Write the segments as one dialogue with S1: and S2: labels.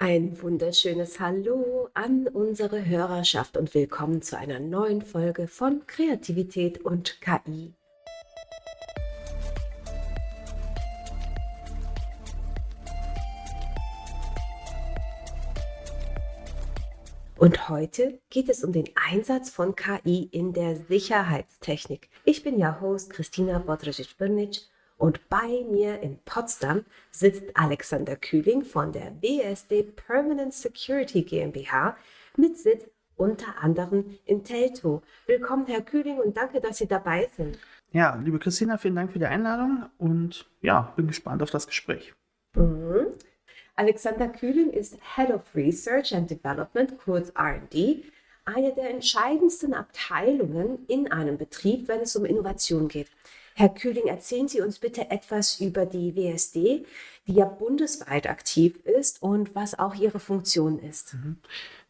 S1: Ein wunderschönes Hallo an unsere Hörerschaft und willkommen zu einer neuen Folge von Kreativität und KI. Und heute geht es um den Einsatz von KI in der Sicherheitstechnik. Ich bin ja Host Christina Bodržić-Brnic und bei mir in Potsdam sitzt Alexander Kühling von der WSD Permanent Security GmbH mit Sitz unter anderem in Teltow. Willkommen, Herr Kühling, und danke, dass Sie dabei sind.
S2: Ja, liebe Christina, vielen Dank für die Einladung und ja, bin gespannt auf das Gespräch.
S1: Mhm. Alexander Kühling ist Head of Research and Development, kurz RD, eine der entscheidendsten Abteilungen in einem Betrieb, wenn es um Innovation geht. Herr Kühling, erzählen Sie uns bitte etwas über die WSD, die ja bundesweit aktiv ist und was auch ihre Funktion ist. Mhm.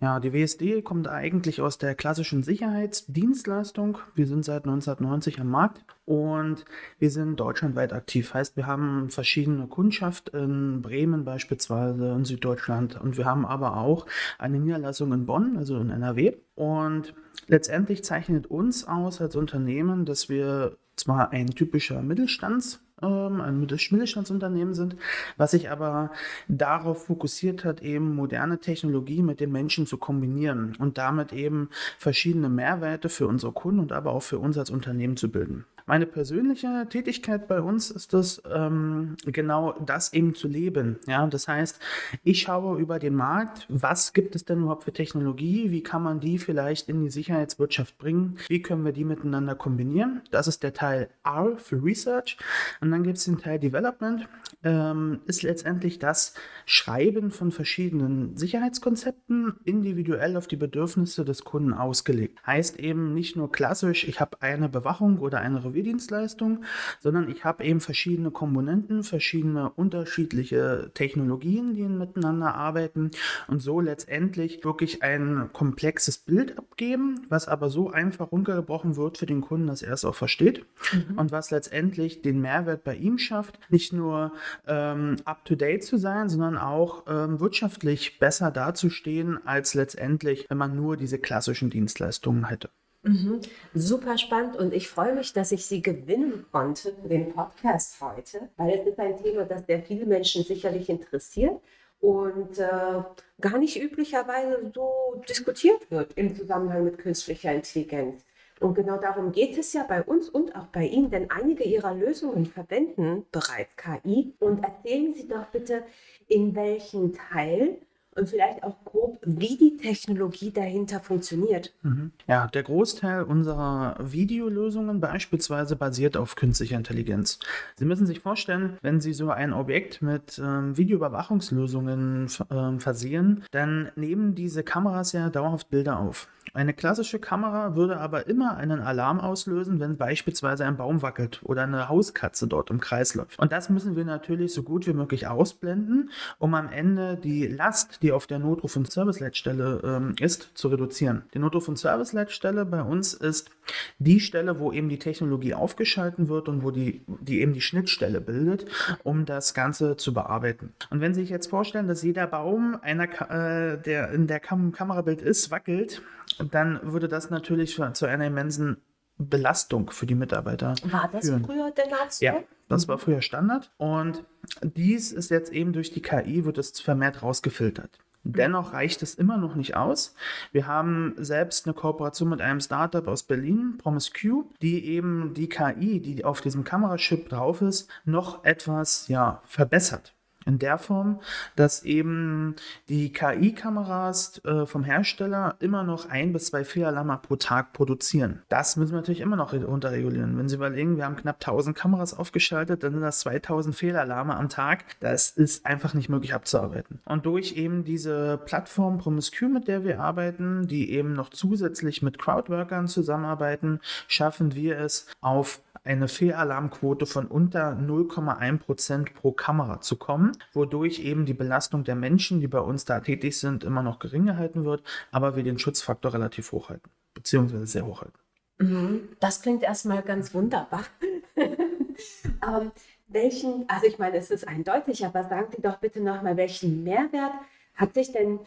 S2: Ja, die WSD kommt eigentlich aus der klassischen Sicherheitsdienstleistung. Wir sind seit 1990 am Markt und wir sind deutschlandweit aktiv. Heißt, wir haben verschiedene Kundschaft in Bremen beispielsweise, in Süddeutschland und wir haben aber auch eine Niederlassung in Bonn, also in NRW. Und letztendlich zeichnet uns aus als Unternehmen, dass wir zwar ein typischer Mittelstands- ähm, ein Mittelstandsunternehmen sind, was sich aber darauf fokussiert hat, eben moderne Technologie mit den Menschen zu kombinieren und damit eben verschiedene Mehrwerte für unsere Kunden und aber auch für uns als Unternehmen zu bilden. Meine persönliche Tätigkeit bei uns ist es, ähm, genau das eben zu leben. Ja, das heißt, ich schaue über den Markt, was gibt es denn überhaupt für Technologie, wie kann man die vielleicht in die Sicherheitswirtschaft bringen, wie können wir die miteinander kombinieren. Das ist der Teil R für Research. Und dann gibt es den Teil Development, ähm, ist letztendlich das Schreiben von verschiedenen Sicherheitskonzepten individuell auf die Bedürfnisse des Kunden ausgelegt. Heißt eben nicht nur klassisch, ich habe eine Bewachung oder eine Review Dienstleistung, sondern ich habe eben verschiedene Komponenten, verschiedene unterschiedliche Technologien, die miteinander arbeiten und so letztendlich wirklich ein komplexes Bild abgeben, was aber so einfach runtergebrochen wird für den Kunden, dass er es auch versteht mhm. und was letztendlich den Mehrwert bei ihm schafft, nicht nur ähm, up-to-date zu sein, sondern auch ähm, wirtschaftlich besser dazustehen, als letztendlich, wenn man nur diese klassischen Dienstleistungen hätte.
S1: Mhm. Super spannend und ich freue mich, dass ich Sie gewinnen konnte für den Podcast heute, weil es ist ein Thema, das sehr viele Menschen sicherlich interessiert und äh, gar nicht üblicherweise so diskutiert wird im Zusammenhang mit künstlicher Intelligenz. Und genau darum geht es ja bei uns und auch bei Ihnen, denn einige Ihrer Lösungen verwenden bereits KI. Und erzählen Sie doch bitte, in welchen Teil und vielleicht auch grob, wie die Technologie dahinter funktioniert.
S2: Mhm. Ja, der Großteil unserer Videolösungen beispielsweise basiert auf künstlicher Intelligenz. Sie müssen sich vorstellen, wenn Sie so ein Objekt mit ähm, Videoüberwachungslösungen ähm, versehen, dann nehmen diese Kameras ja dauerhaft Bilder auf. Eine klassische Kamera würde aber immer einen Alarm auslösen, wenn beispielsweise ein Baum wackelt oder eine Hauskatze dort im Kreis läuft. Und das müssen wir natürlich so gut wie möglich ausblenden, um am Ende die Last, die auf der Notruf- und Service-Leitstelle ähm, ist, zu reduzieren. Die Notruf- und Service-Leitstelle bei uns ist die Stelle, wo eben die Technologie aufgeschalten wird und wo die, die eben die Schnittstelle bildet, um das Ganze zu bearbeiten. Und wenn Sie sich jetzt vorstellen, dass jeder Baum, einer, äh, der in der Kam Kamerabild ist, wackelt, dann würde das natürlich zu einer immensen Belastung für die Mitarbeiter.
S1: War das führen. früher denn auch so?
S2: Ja, das war früher Standard. Und dies ist jetzt eben durch die KI, wird es vermehrt rausgefiltert. Dennoch reicht es immer noch nicht aus. Wir haben selbst eine Kooperation mit einem Startup aus Berlin, PromiseQ, die eben die KI, die auf diesem Kamerachip drauf ist, noch etwas ja, verbessert in der Form, dass eben die KI-Kameras äh, vom Hersteller immer noch ein bis zwei Fehlalarme pro Tag produzieren. Das müssen wir natürlich immer noch runterregulieren. Wenn Sie überlegen, wir haben knapp 1000 Kameras aufgeschaltet, dann sind das 2000 Fehlalarme am Tag. Das ist einfach nicht möglich abzuarbeiten. Und durch eben diese Plattform PromisQ, mit der wir arbeiten, die eben noch zusätzlich mit Crowdworkern zusammenarbeiten, schaffen wir es auf eine Fehlalarmquote von unter 0,1% pro Kamera zu kommen, wodurch eben die Belastung der Menschen, die bei uns da tätig sind, immer noch gering gehalten wird, aber wir den Schutzfaktor relativ hoch halten, beziehungsweise sehr hoch halten.
S1: Mhm. Das klingt erstmal ganz wunderbar. ähm, welchen, also ich meine, es ist eindeutig, aber sagen Sie doch bitte nochmal, welchen Mehrwert hat sich denn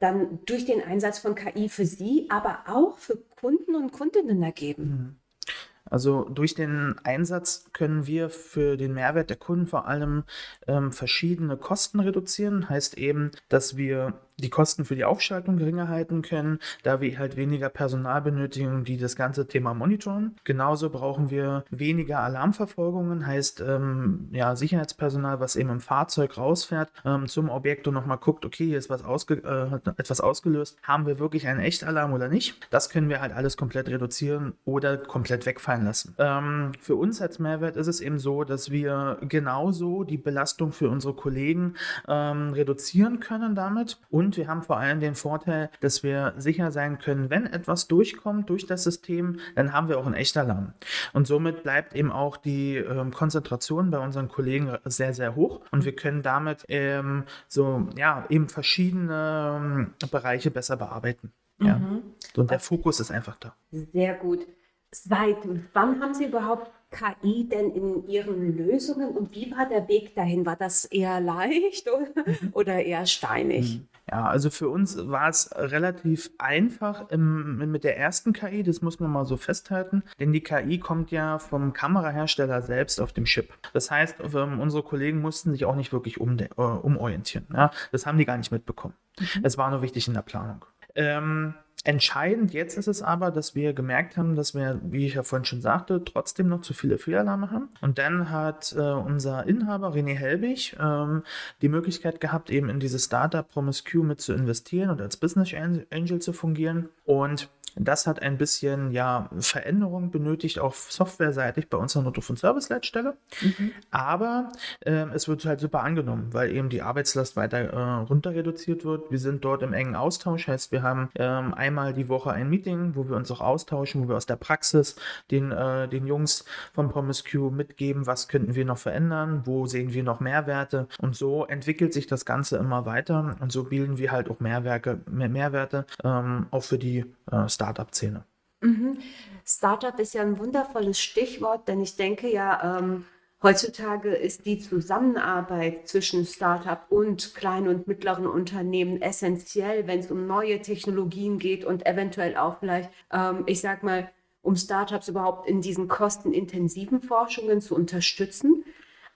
S1: dann durch den Einsatz von KI für Sie, aber auch für Kunden und Kundinnen ergeben?
S2: Also durch den Einsatz können wir für den Mehrwert der Kunden vor allem ähm, verschiedene Kosten reduzieren. Heißt eben, dass wir die Kosten für die Aufschaltung geringer halten können, da wir halt weniger Personal benötigen, die das ganze Thema monitoren. Genauso brauchen wir weniger Alarmverfolgungen, heißt ähm, ja Sicherheitspersonal, was eben im Fahrzeug rausfährt, ähm, zum Objekt und nochmal guckt, okay, hier ist was ausge äh, etwas ausgelöst, haben wir wirklich einen Echtalarm oder nicht? Das können wir halt alles komplett reduzieren oder komplett wegfallen lassen. Ähm, für uns als Mehrwert ist es eben so, dass wir genauso die Belastung für unsere Kollegen ähm, reduzieren können damit und und wir haben vor allem den Vorteil, dass wir sicher sein können, wenn etwas durchkommt durch das System, dann haben wir auch einen Echtalarm. Und somit bleibt eben auch die ähm, Konzentration bei unseren Kollegen sehr, sehr hoch. Und wir können damit ähm, so, ja, eben verschiedene ähm, Bereiche besser bearbeiten. Ja. Mhm. Und der Fokus ist einfach da.
S1: Sehr gut. Seit wann haben Sie überhaupt KI denn in Ihren Lösungen und wie war der Weg dahin? War das eher leicht oder, oder eher steinig?
S2: Mhm. Ja, also für uns war es relativ einfach im, mit der ersten KI, das muss man mal so festhalten, denn die KI kommt ja vom Kamerahersteller selbst auf dem Chip. Das heißt, ähm, unsere Kollegen mussten sich auch nicht wirklich um, äh, umorientieren. Ja? Das haben die gar nicht mitbekommen. Mhm. Es war nur wichtig in der Planung. Ähm, Entscheidend jetzt ist es aber, dass wir gemerkt haben, dass wir, wie ich ja vorhin schon sagte, trotzdem noch zu viele Fehlalarme haben. Und dann hat äh, unser Inhaber René Helbig ähm, die Möglichkeit gehabt, eben in dieses Startup Promise Q mit zu investieren und als Business Angel zu fungieren. Und das hat ein bisschen ja, Veränderung benötigt, auch softwareseitig bei unserer Notruf- und Service-Leitstelle. Mhm. Aber äh, es wird halt super angenommen, weil eben die Arbeitslast weiter äh, runter reduziert wird. Wir sind dort im engen Austausch, heißt, wir haben ähm, einmal die Woche ein Meeting, wo wir uns auch austauschen, wo wir aus der Praxis den, äh, den Jungs von PromiseQ mitgeben, was könnten wir noch verändern, wo sehen wir noch Mehrwerte. Und so entwickelt sich das Ganze immer weiter und so bilden wir halt auch Mehrwerke, mehr Mehrwerte ähm, auch für die äh, Startup-Szene.
S1: Mhm. Startup ist ja ein wundervolles Stichwort, denn ich denke ja, ähm, heutzutage ist die Zusammenarbeit zwischen Startup und kleinen und mittleren Unternehmen essentiell, wenn es um neue Technologien geht und eventuell auch vielleicht, ähm, ich sag mal, um Startups überhaupt in diesen kostenintensiven Forschungen zu unterstützen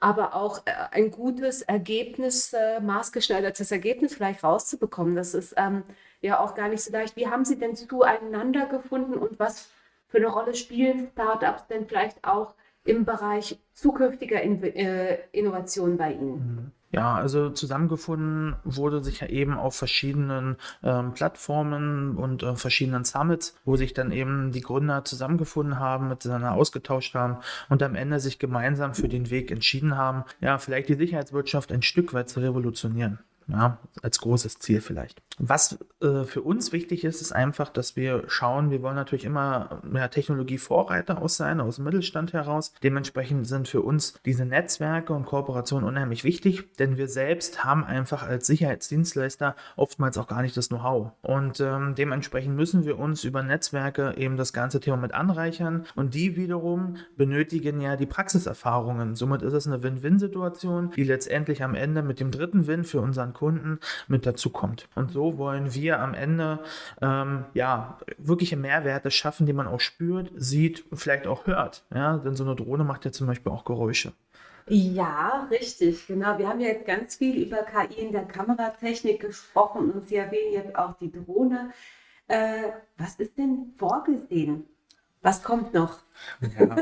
S1: aber auch äh, ein gutes Ergebnis, äh, maßgeschneidertes Ergebnis vielleicht rauszubekommen. Das ist ähm, ja auch gar nicht so leicht. Wie haben Sie denn zueinander gefunden und was für eine Rolle spielen Startups denn vielleicht auch im Bereich zukünftiger In äh, Innovation bei Ihnen?
S2: Mhm. Ja, also zusammengefunden wurde sich ja eben auf verschiedenen ähm, Plattformen und äh, verschiedenen Summits, wo sich dann eben die Gründer zusammengefunden haben, miteinander ausgetauscht haben und am Ende sich gemeinsam für den Weg entschieden haben, ja, vielleicht die Sicherheitswirtschaft ein Stück weit zu revolutionieren. Ja, als großes Ziel vielleicht. Was äh, für uns wichtig ist, ist einfach, dass wir schauen, wir wollen natürlich immer ja, Technologievorreiter aus sein, aus dem Mittelstand heraus. Dementsprechend sind für uns diese Netzwerke und Kooperationen unheimlich wichtig, denn wir selbst haben einfach als Sicherheitsdienstleister oftmals auch gar nicht das Know-how. Und ähm, dementsprechend müssen wir uns über Netzwerke eben das ganze Thema mit anreichern und die wiederum benötigen ja die Praxiserfahrungen. Somit ist es eine Win-Win-Situation, die letztendlich am Ende mit dem dritten Win für unseren Kunden mit dazu kommt. Und so wollen wir am Ende ähm, ja wirkliche Mehrwerte schaffen, die man auch spürt, sieht und vielleicht auch hört. Ja, denn so eine Drohne macht ja zum Beispiel auch Geräusche.
S1: Ja, richtig, genau. Wir haben ja jetzt ganz viel über KI in der Kameratechnik gesprochen und Sie erwähnen jetzt auch die Drohne. Äh, was ist denn vorgesehen? Was kommt noch?
S2: Ja,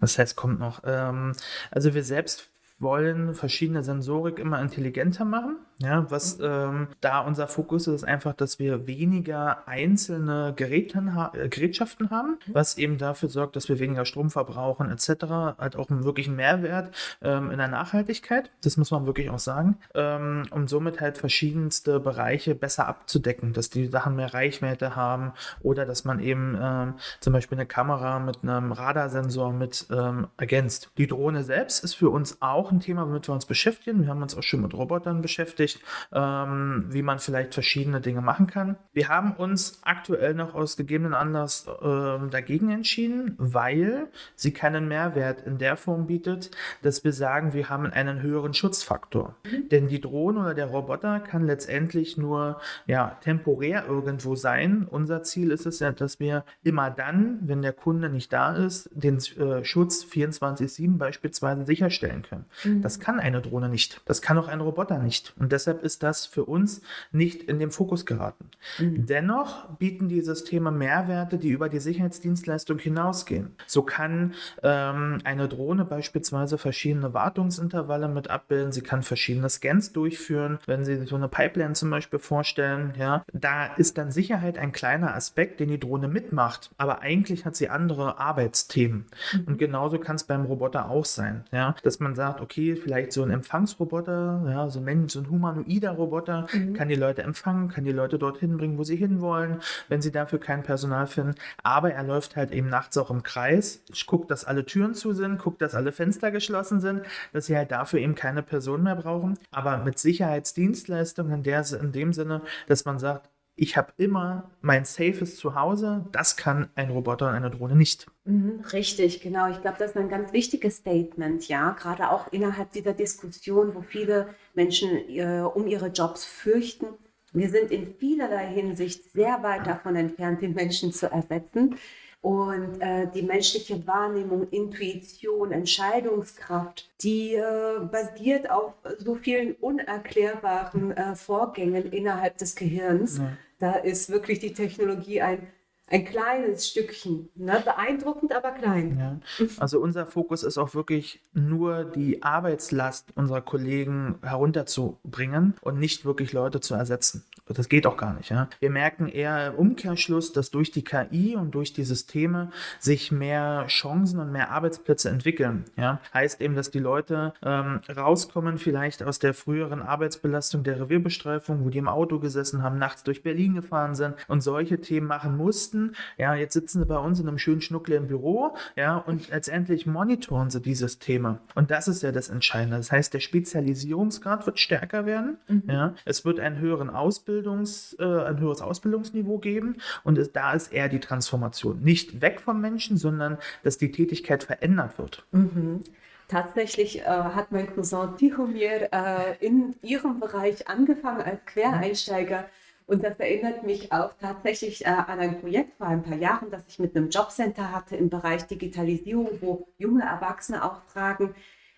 S2: was heißt kommt noch? Ähm, also wir selbst wollen verschiedene Sensorik immer intelligenter machen. Ja, was ähm, da unser Fokus ist, ist einfach, dass wir weniger einzelne Geräten äh, Gerätschaften haben, was eben dafür sorgt, dass wir weniger Strom verbrauchen etc. Halt auch einen wirklichen Mehrwert ähm, in der Nachhaltigkeit. Das muss man wirklich auch sagen. Ähm, um somit halt verschiedenste Bereiche besser abzudecken, dass die Sachen mehr Reichweite haben oder dass man eben ähm, zum Beispiel eine Kamera mit einem Radarsensor mit ähm, ergänzt. Die Drohne selbst ist für uns auch ein Thema, womit wir uns beschäftigen. Wir haben uns auch schon mit Robotern beschäftigt beschäftigt, ähm, wie man vielleicht verschiedene Dinge machen kann. Wir haben uns aktuell noch aus gegebenen Anlass äh, dagegen entschieden, weil sie keinen Mehrwert in der Form bietet, dass wir sagen, wir haben einen höheren Schutzfaktor. Mhm. Denn die Drohne oder der Roboter kann letztendlich nur ja, temporär irgendwo sein. Unser Ziel ist es ja, dass wir immer dann, wenn der Kunde nicht da ist, den äh, Schutz 24-7 beispielsweise sicherstellen können. Mhm. Das kann eine Drohne nicht. Das kann auch ein Roboter nicht. Und deshalb ist das für uns nicht in den Fokus geraten. Mhm. Dennoch bieten die Systeme Mehrwerte, die über die Sicherheitsdienstleistung hinausgehen. So kann ähm, eine Drohne beispielsweise verschiedene Wartungsintervalle mit abbilden. Sie kann verschiedene Scans durchführen. Wenn Sie sich so eine Pipeline zum Beispiel vorstellen, ja, da ist dann Sicherheit ein kleiner Aspekt, den die Drohne mitmacht. Aber eigentlich hat sie andere Arbeitsthemen. Mhm. Und genauso kann es beim Roboter auch sein, ja, dass man sagt, okay, vielleicht so ein Empfangsroboter, ja, so ein, so ein humanoider Roboter mhm. kann die Leute empfangen, kann die Leute dorthin bringen, wo sie hinwollen, wenn sie dafür kein Personal finden. Aber er läuft halt eben nachts auch im Kreis, guckt, dass alle Türen zu sind, guckt, dass alle Fenster geschlossen sind, dass sie halt dafür eben keine Person mehr brauchen. Aber mit Sicherheitsdienstleistungen in, der, in dem Sinne, dass man sagt, ich habe immer mein safes Zuhause. Das kann ein Roboter und eine Drohne nicht.
S1: Mhm, richtig, genau. Ich glaube, das ist ein ganz wichtiges Statement, ja. Gerade auch innerhalb dieser Diskussion, wo viele Menschen äh, um ihre Jobs fürchten. Wir sind in vielerlei Hinsicht sehr weit davon entfernt, den Menschen zu ersetzen. Und äh, die menschliche Wahrnehmung, Intuition, Entscheidungskraft, die äh, basiert auf so vielen unerklärbaren äh, Vorgängen innerhalb des Gehirns. Ja. Da ist wirklich die Technologie ein ein kleines Stückchen. Ne? Beeindruckend, aber klein.
S2: Ja. Also unser Fokus ist auch wirklich nur die Arbeitslast unserer Kollegen herunterzubringen und nicht wirklich Leute zu ersetzen. Das geht auch gar nicht. Ja? Wir merken eher im Umkehrschluss, dass durch die KI und durch die Systeme sich mehr Chancen und mehr Arbeitsplätze entwickeln. Ja? Heißt eben, dass die Leute ähm, rauskommen vielleicht aus der früheren Arbeitsbelastung der Revierbestreifung, wo die im Auto gesessen haben, nachts durch Berlin gefahren sind und solche Themen machen mussten mussten. Ja, jetzt sitzen sie bei uns in einem schönen schnuckligen Büro, ja, und letztendlich monitoren sie dieses Thema. Und das ist ja das Entscheidende. Das heißt, der Spezialisierungsgrad wird stärker werden. Mhm. Ja, es wird einen höheren Ausbildungs, äh, ein höheres Ausbildungsniveau geben. Und es, da ist eher die Transformation. Nicht weg vom Menschen, sondern dass die Tätigkeit verändert wird.
S1: Mhm. Tatsächlich äh, hat mein Cousin Tihomir äh, in ihrem Bereich angefangen als Quereinsteiger. Und das erinnert mich auch tatsächlich äh, an ein Projekt vor ein paar Jahren, das ich mit einem Jobcenter hatte im Bereich Digitalisierung, wo junge Erwachsene auch fragen,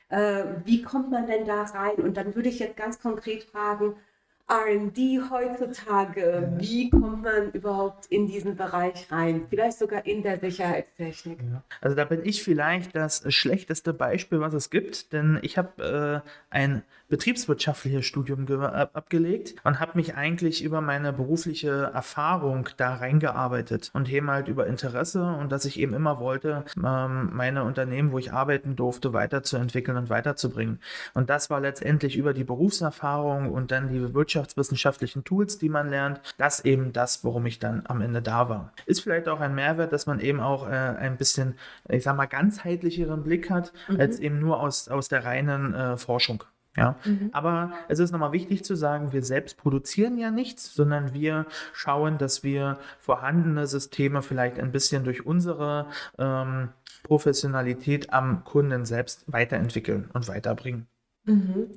S1: äh, wie kommt man denn da rein? Und dann würde ich jetzt ganz konkret fragen, RD heutzutage, wie kommt man überhaupt in diesen Bereich rein? Vielleicht sogar in der Sicherheitstechnik. Ja.
S2: Also da bin ich vielleicht das schlechteste Beispiel, was es gibt, denn ich habe äh, ein betriebswirtschaftliches Studium abgelegt und habe mich eigentlich über meine berufliche Erfahrung da reingearbeitet und eben halt über Interesse und dass ich eben immer wollte, ähm, meine Unternehmen, wo ich arbeiten durfte, weiterzuentwickeln und weiterzubringen. Und das war letztendlich über die Berufserfahrung und dann die wirtschaftswissenschaftlichen Tools, die man lernt, das eben das, worum ich dann am Ende da war. Ist vielleicht auch ein Mehrwert, dass man eben auch äh, ein bisschen, ich sag mal, ganzheitlicheren Blick hat, mhm. als eben nur aus, aus der reinen äh, Forschung. Ja, mhm. aber es ist nochmal wichtig zu sagen, wir selbst produzieren ja nichts, sondern wir schauen, dass wir vorhandene Systeme vielleicht ein bisschen durch unsere ähm, Professionalität am Kunden selbst weiterentwickeln und weiterbringen.
S1: Mhm.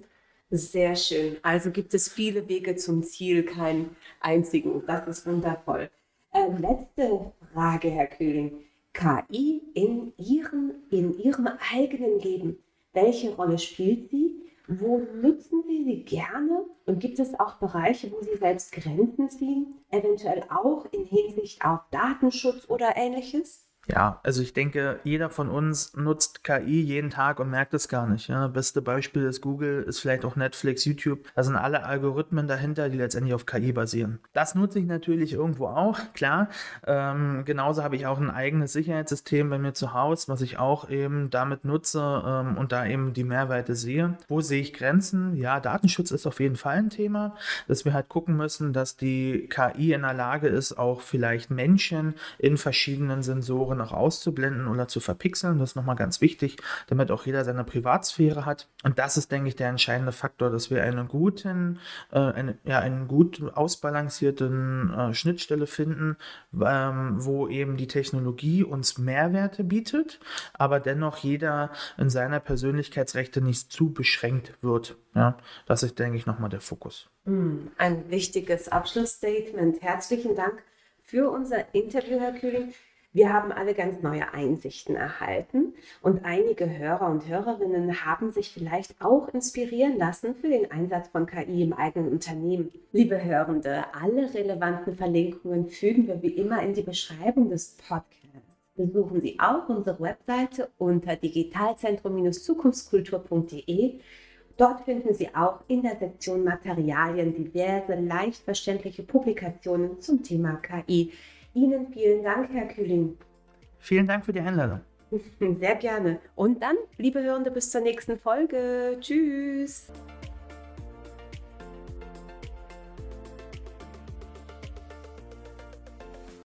S1: Sehr schön. Also gibt es viele Wege zum Ziel, keinen einzigen. Das ist wundervoll. Äh, letzte Frage, Herr Kühling. KI in Ihrem, in Ihrem eigenen Leben. Welche Rolle spielt sie? Wo nutzen Sie sie gerne? Und gibt es auch Bereiche, wo Sie selbst Grenzen ziehen? Eventuell auch in Hinsicht auf Datenschutz oder ähnliches?
S2: Ja, also ich denke, jeder von uns nutzt KI jeden Tag und merkt es gar nicht. Ja. Beste Beispiel ist Google, ist vielleicht auch Netflix, YouTube. Da sind alle Algorithmen dahinter, die letztendlich auf KI basieren. Das nutze ich natürlich irgendwo auch, klar. Ähm, genauso habe ich auch ein eigenes Sicherheitssystem bei mir zu Hause, was ich auch eben damit nutze ähm, und da eben die Mehrwerte sehe. Wo sehe ich Grenzen? Ja, Datenschutz ist auf jeden Fall ein Thema, dass wir halt gucken müssen, dass die KI in der Lage ist, auch vielleicht Menschen in verschiedenen Sensoren noch auszublenden oder zu verpixeln. Das ist nochmal ganz wichtig, damit auch jeder seine Privatsphäre hat. Und das ist, denke ich, der entscheidende Faktor, dass wir einen guten, äh, eine, ja, einen gut ausbalancierten äh, Schnittstelle finden, ähm, wo eben die Technologie uns Mehrwerte bietet, aber dennoch jeder in seiner Persönlichkeitsrechte nicht zu beschränkt wird. Ja, das ist, denke ich, nochmal der Fokus.
S1: Hm, ein wichtiges Abschlussstatement. Herzlichen Dank für unser Interview, Herr Kühling. Wir haben alle ganz neue Einsichten erhalten und einige Hörer und Hörerinnen haben sich vielleicht auch inspirieren lassen für den Einsatz von KI im eigenen Unternehmen. Liebe Hörende, alle relevanten Verlinkungen fügen wir wie immer in die Beschreibung des Podcasts. Besuchen Sie auch unsere Webseite unter digitalzentrum-zukunftskultur.de Dort finden Sie auch in der Sektion Materialien diverse leicht verständliche Publikationen zum Thema KI. Ihnen vielen Dank, Herr Kühling.
S2: Vielen Dank für die Einladung.
S1: Sehr gerne. Und dann, liebe Hörende, bis zur nächsten Folge. Tschüss.